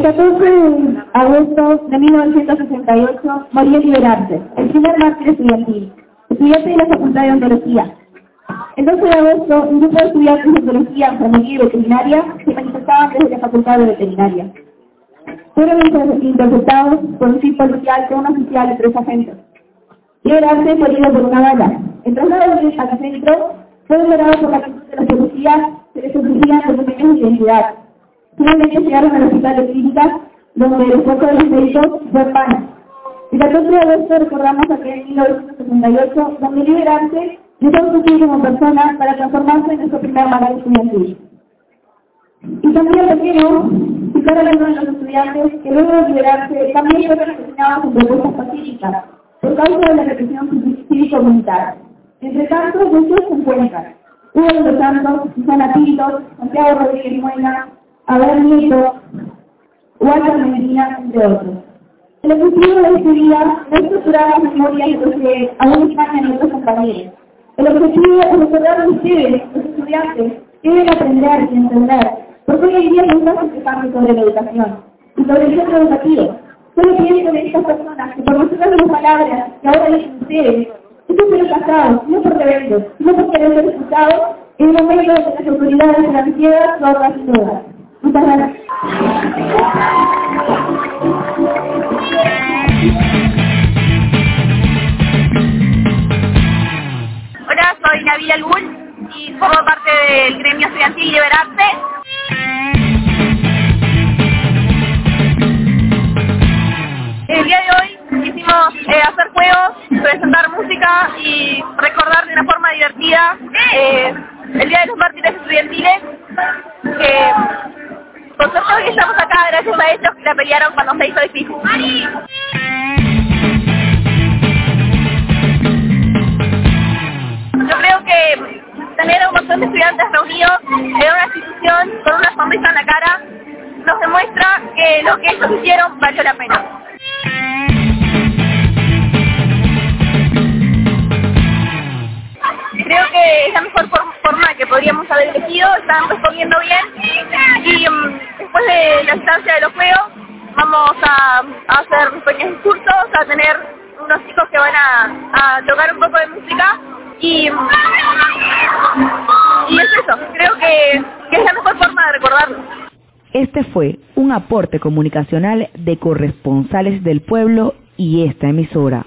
El 14 de agosto de 1968 murió Liberarte, el primer mártir estudiantil, estudiante de la Facultad de Ontología. El 12 de agosto, un grupo de estudiantes de Ontología, Enfermería y Veterinaria se manifestaban desde la Facultad de Veterinaria. Fueron interceptados por un tipo policial con un oficial y tres agentes. Liberarte fue herido por una bala. El traslado al centro fue logrado por la actitud de la policía que les exigían documentos de identidad. Finalmente llegaron al hospital de clínicas, donde el esfuerzo de los médicos fue en vano. El 14 de agosto recordamos aquel en 1968, donde Liberarte dejó su como persona para transformarse en nuestro primer manual estudiantil. Y también requiero citar a algunos de los estudiantes que luego de liberarse también fueron asesinados en propuestas pacíficas por causa de la represión cívico-militar. Entre tanto, muchos se encuentran. Hugo de los Santos, Susana Pinto, Santiago Rodríguez Muena, Abel Nieto, Walter Medina, entre otros. El objetivo de este día no es estructurar las memorias de que aún están en otros compañeros. El objetivo es recordar a ustedes, los estudiantes, que deben aprender y entender, porque hoy en día hay muchos que sobre la educación y sobre el centro educativo. Solo pienso en estas personas que por de las palabras que ahora dicen ustedes, estos fueron casados, no por rebeldes, no por querer ser escuchados, en el momento en que las autoridades financieras sordas y todas. Muchas gracias. Hola, soy Nabil Albul y formo parte del gremio estudiantil Liberarte. El día de hoy quisimos eh, hacer juegos, presentar música y recordar de una forma divertida eh, el Día de los Mártires Estudiantiles. Hoy estamos acá gracias a ellos que la pelearon cuando se hizo difícil. Yo creo que tener a un montón de estudiantes reunidos en una institución con una sonrisa en la cara nos demuestra que lo que ellos hicieron valió la pena. Creo que es la mejor forma que podríamos haber elegido, están respondiendo bien y de la instancia de los juegos vamos a, hacer pequeños discursos, a tener unos chicos que van a, tocar un poco de música y, y es eso, creo que, que es la mejor forma de recordarlo. Este fue un aporte comunicacional de corresponsales del pueblo y esta emisora